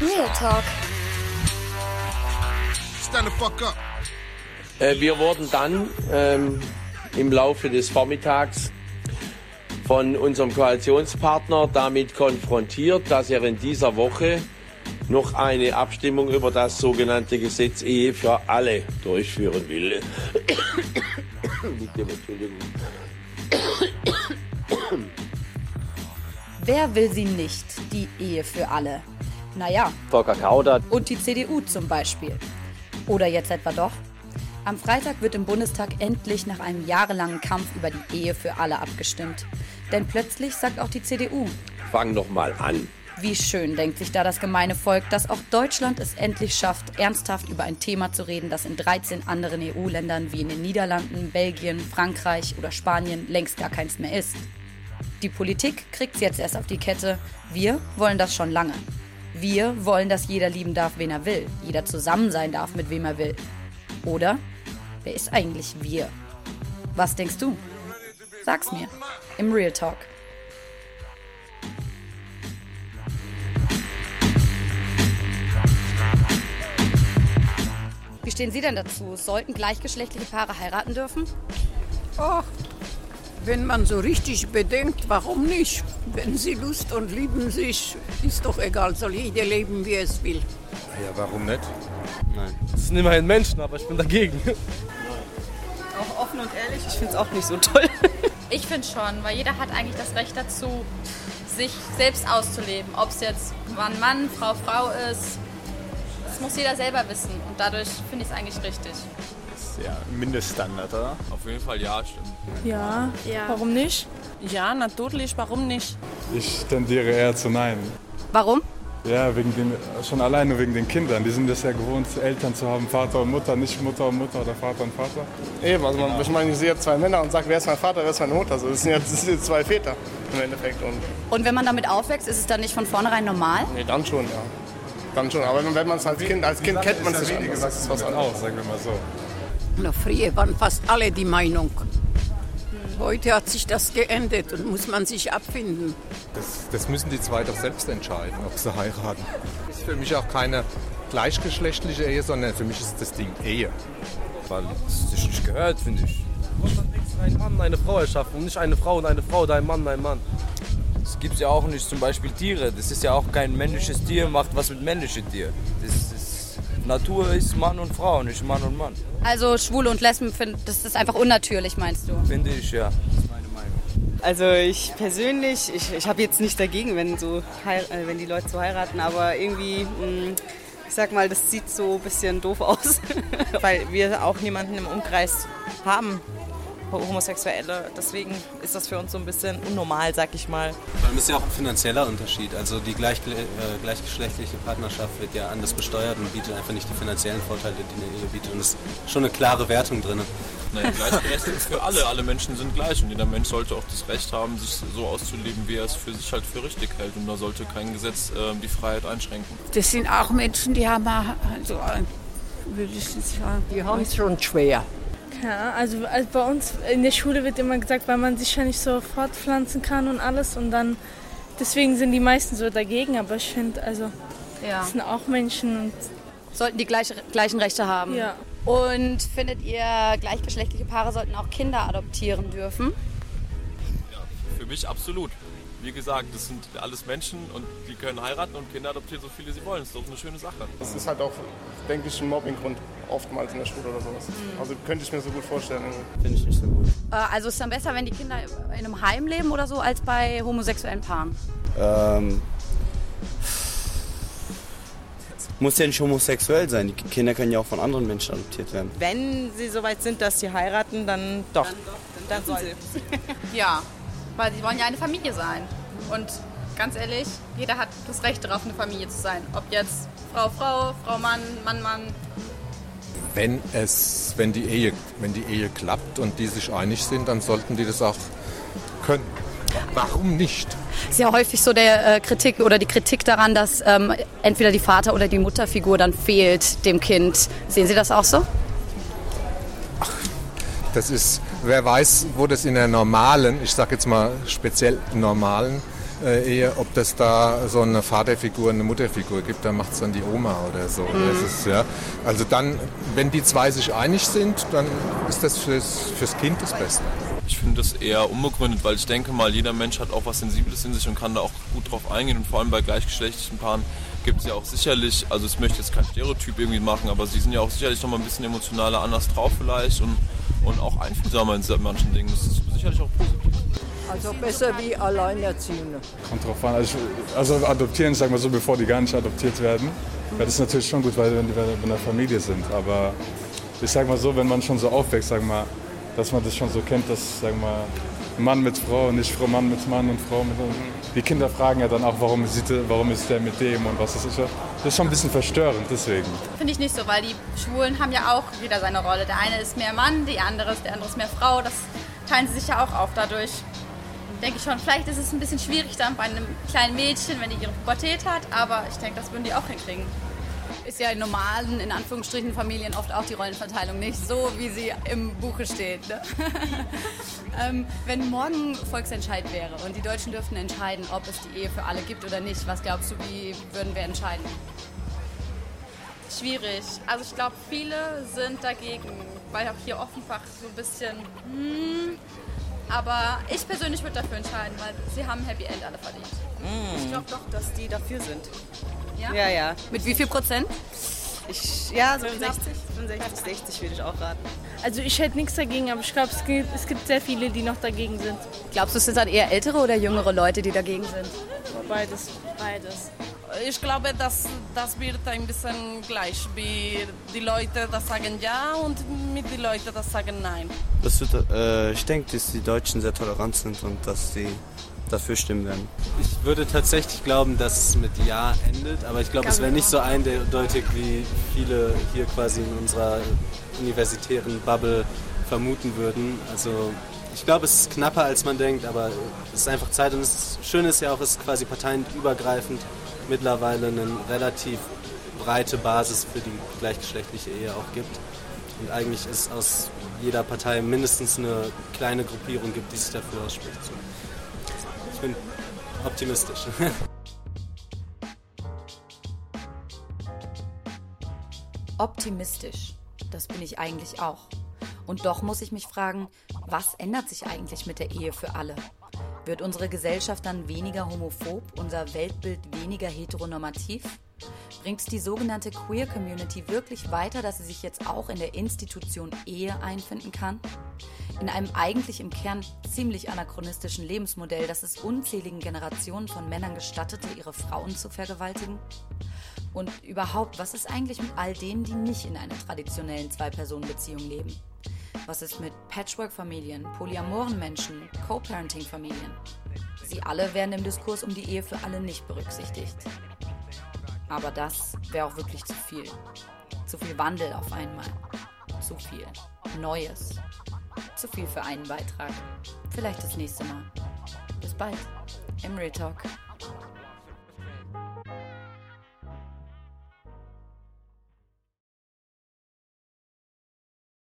Real Talk. Stand the fuck up. Äh, wir wurden dann ähm, im Laufe des Vormittags von unserem Koalitionspartner damit konfrontiert, dass er in dieser Woche noch eine Abstimmung über das sogenannte Gesetz Ehe für alle durchführen will. Wer will sie nicht, die Ehe für alle? Naja, Volker Kauder. und die CDU zum Beispiel. Oder jetzt etwa doch? Am Freitag wird im Bundestag endlich nach einem jahrelangen Kampf über die Ehe für alle abgestimmt. Denn plötzlich sagt auch die CDU, Fang doch mal an. wie schön denkt sich da das gemeine Volk, dass auch Deutschland es endlich schafft, ernsthaft über ein Thema zu reden, das in 13 anderen EU-Ländern wie in den Niederlanden, Belgien, Frankreich oder Spanien längst gar keins mehr ist. Die Politik kriegt's jetzt erst auf die Kette. Wir wollen das schon lange. Wir wollen, dass jeder lieben darf, wen er will. Jeder zusammen sein darf, mit wem er will. Oder? Wer ist eigentlich wir? Was denkst du? Sag's mir. Im Real Talk. Wie stehen Sie denn dazu? Sollten gleichgeschlechtliche Paare heiraten dürfen? Ach, wenn man so richtig bedenkt, warum nicht? Wenn sie Lust und lieben sich, ist doch egal, soll jeder leben, wie er es will. Ja, warum nicht? Das sind immerhin Menschen, aber ich bin dagegen. Auch offen und ehrlich, ich finde es auch nicht so toll. Ich finde schon, weil jeder hat eigentlich das Recht dazu, sich selbst auszuleben. Ob es jetzt Mann, Mann, Frau, Frau ist. Das muss jeder selber wissen. Und dadurch finde ich es eigentlich richtig. Ja, Mindeststandard, oder? Auf jeden Fall ja, stimmt. Ja. Ja. Warum nicht? Ja, natürlich, warum nicht? Ich tendiere eher zu nein. Warum? Ja, wegen den, schon alleine wegen den Kindern. Die sind es ja gewohnt, Eltern zu haben, Vater und Mutter, nicht Mutter und Mutter oder Vater und Vater. Eben, also man, ich meine, ich sehe jetzt zwei Männer und sage, wer ist mein Vater, wer ist meine Mutter. Also das, sind jetzt, das sind jetzt zwei Väter im Endeffekt. Und Und wenn man damit aufwächst, ist es dann nicht von vornherein normal? nee, dann schon, ja. Dann schon. Aber wenn man es als Kind, als Kind kennt man es nicht anders. Das ist was anderes. Auch, sagen wir mal so. Na, früher waren fast alle die Meinung. Heute hat sich das geändert und muss man sich abfinden. Das, das müssen die zwei doch selbst entscheiden, ob sie heiraten. Das ist für mich auch keine gleichgeschlechtliche Ehe, sondern für mich ist das Ding Ehe. Weil es sich nicht gehört, finde ich. Du musst einen Mann, eine Frau erschaffen und nicht eine Frau und eine Frau, dein Mann, dein Mann. Es gibt ja auch nicht zum Beispiel Tiere. Das ist ja auch kein männliches Tier, macht was mit männlichem Tier. Das ist, Natur ist Mann und Frau, nicht Mann und Mann. Also Schwule und Lesben, find, das ist einfach unnatürlich, meinst du? Finde ich, ja. Das ist meine Meinung. Also ich persönlich, ich, ich habe jetzt nichts dagegen, wenn, so, äh, wenn die Leute so heiraten, aber irgendwie, mh, ich sag mal, das sieht so ein bisschen doof aus. Weil wir auch niemanden im Umkreis haben, Homosexuelle. Deswegen ist das für uns so ein bisschen unnormal, sag ich mal. Vor allem ist ja auch ein finanzieller Unterschied. Also die gleich, äh, gleichgeschlechtliche Partnerschaft wird ja anders besteuert und bietet einfach nicht die finanziellen Vorteile, die eine Ehe bietet. Und es ist schon eine klare Wertung drin. Nein, gleichberechtigt ist für alle. Alle Menschen sind gleich und jeder Mensch sollte auch das Recht haben, sich so auszuleben, wie er es für sich halt für richtig hält. Und da sollte kein Gesetz äh, die Freiheit einschränken. Das sind auch Menschen, die haben also, würde ich sagen, die haben es schon schwer. Ja, also, also bei uns in der Schule wird immer gesagt, weil man sich ja nicht so fortpflanzen kann und alles und dann deswegen sind die meisten so dagegen, aber ich finde, also Ja. das sind auch Menschen und Sollten die gleiche, gleichen Rechte haben. ja. Und findet ihr, gleichgeschlechtliche Paare sollten auch Kinder adoptieren dürfen? Für mich absolut. Wie gesagt, das sind alles Menschen und die können heiraten und Kinder adoptieren, so viele sie wollen. Das ist doch eine schöne Sache. Das ist halt auch, denke ich, ein Mobbinggrund oftmals in der Schule oder sowas. Also könnte ich mir so gut vorstellen. Finde ich nicht so gut. Äh, also ist es dann besser, wenn die Kinder in einem Heim leben oder so, als bei homosexuellen Paaren? Ähm, muss ja nicht homosexuell sein. Die Kinder können ja auch von anderen Menschen adoptiert werden. Wenn sie soweit sind, dass sie heiraten, dann doch. Dann, soll sie. Ja, weil sie wollen ja eine Familie sein. Und ganz ehrlich, jeder hat das Recht darauf, eine Familie zu sein. Ob jetzt Frau, Frau, Frau, Mann, Mann, Mann. Wenn, es, wenn, die Ehe, wenn die Ehe klappt und die sich einig sind, dann sollten die das auch können. Warum nicht? Ist ja häufig so der äh, Kritik oder die Kritik daran, dass ähm, entweder die Vater- oder die Mutterfigur dann fehlt dem Kind. Sehen Sie das auch so? Das ist, wer weiß, wo das in der normalen, ich sage jetzt mal speziell normalen äh, Ehe, ob das da so eine Vaterfigur, eine Mutterfigur gibt, da macht es dann die Oma oder so. Mhm. Das ist, ja, also dann, wenn die zwei sich einig sind, dann ist das fürs, fürs Kind das Beste. Ich finde das eher unbegründet, weil ich denke mal, jeder Mensch hat auch was Sensibles in sich und kann da auch gut drauf eingehen. Und vor allem bei gleichgeschlechtlichen Paaren gibt es ja auch sicherlich, also ich möchte jetzt kein Stereotyp irgendwie machen, aber sie sind ja auch sicherlich noch mal ein bisschen emotionaler anders drauf vielleicht und, und auch einfühlsamer in manchen Dingen. Das ist sicherlich auch positiv. Also besser wie Alleinerziehende. Kommt drauf an. Also, ich, also adoptieren, sagen wir so, bevor die gar nicht adoptiert werden. Wäre das natürlich schon gut, weil wenn die in der Familie sind. Aber ich sag mal so, wenn man schon so aufwächst, wir mal, dass man das schon so kennt, dass sagen wir mal, Mann mit Frau, nicht Frau Mann mit Mann und Frau mit. Die Kinder fragen ja dann auch, warum, sieht, warum ist der mit dem und was das ist. Das ist schon ein bisschen verstörend, deswegen. Finde ich nicht so, weil die Schwulen haben ja auch jeder seine Rolle. Der eine ist mehr Mann, die andere ist, der andere ist mehr Frau. Das teilen sie sich ja auch auf. Dadurch denke ich schon, vielleicht ist es ein bisschen schwierig dann bei einem kleinen Mädchen, wenn die ihre Pubertät hat, aber ich denke, das würden die auch hinkriegen. Ist ja in normalen, in Anführungsstrichen, Familien oft auch die Rollenverteilung nicht so, wie sie im Buche steht. Ne? ähm, wenn morgen Volksentscheid wäre und die Deutschen dürften entscheiden, ob es die Ehe für alle gibt oder nicht, was glaubst du, wie würden wir entscheiden? Schwierig. Also ich glaube, viele sind dagegen, weil auch hier offenfach so ein bisschen... Hm, aber ich persönlich würde dafür entscheiden, weil sie haben Happy End alle verdient. Ich glaube doch, dass die dafür sind. Ja? Ja, ja. Mit wie viel Prozent? Ich, ja, so 65, 65, 60 würde ich auch raten. Also ich hätte nichts dagegen, aber ich glaube, es gibt, es gibt sehr viele, die noch dagegen sind. Glaubst du, es sind dann eher ältere oder jüngere Leute, die dagegen sind? Beides. Beides. Ich glaube, dass das wird ein bisschen gleich, wie die Leute das sagen ja und mit die Leute das sagen nein. Das wird, äh, ich denke, dass die Deutschen sehr tolerant sind und dass sie dafür stimmen werden. Ich würde tatsächlich glauben, dass es mit Ja endet, aber ich glaube, es wäre nicht so eindeutig, wie viele hier quasi in unserer universitären Bubble vermuten würden. Also ich glaube, es ist knapper, als man denkt, aber es ist einfach Zeit und das Schöne ist ja auch, es ist quasi parteienübergreifend mittlerweile eine relativ breite Basis für die gleichgeschlechtliche Ehe auch gibt. Und eigentlich ist aus jeder Partei mindestens eine kleine Gruppierung gibt, die sich dafür ausspricht. Ich bin optimistisch. Optimistisch. Das bin ich eigentlich auch. Und doch muss ich mich fragen, was ändert sich eigentlich mit der Ehe für alle? Wird unsere Gesellschaft dann weniger homophob, unser Weltbild weniger heteronormativ? Bringt es die sogenannte Queer Community wirklich weiter, dass sie sich jetzt auch in der Institution Ehe einfinden kann? In einem eigentlich im Kern ziemlich anachronistischen Lebensmodell, das es unzähligen Generationen von Männern gestattete, ihre Frauen zu vergewaltigen? Und überhaupt, was ist eigentlich mit all denen, die nicht in einer traditionellen Zwei-Personen-Beziehung leben? Was ist mit Patchwork-Familien, polyamoren Menschen, Co-Parenting-Familien? Sie alle werden im Diskurs um die Ehe für alle nicht berücksichtigt. Aber das wäre auch wirklich zu viel. Zu viel Wandel auf einmal. Zu viel Neues. Zu viel für einen Beitrag. Vielleicht das nächste Mal. Bis bald im Real Talk.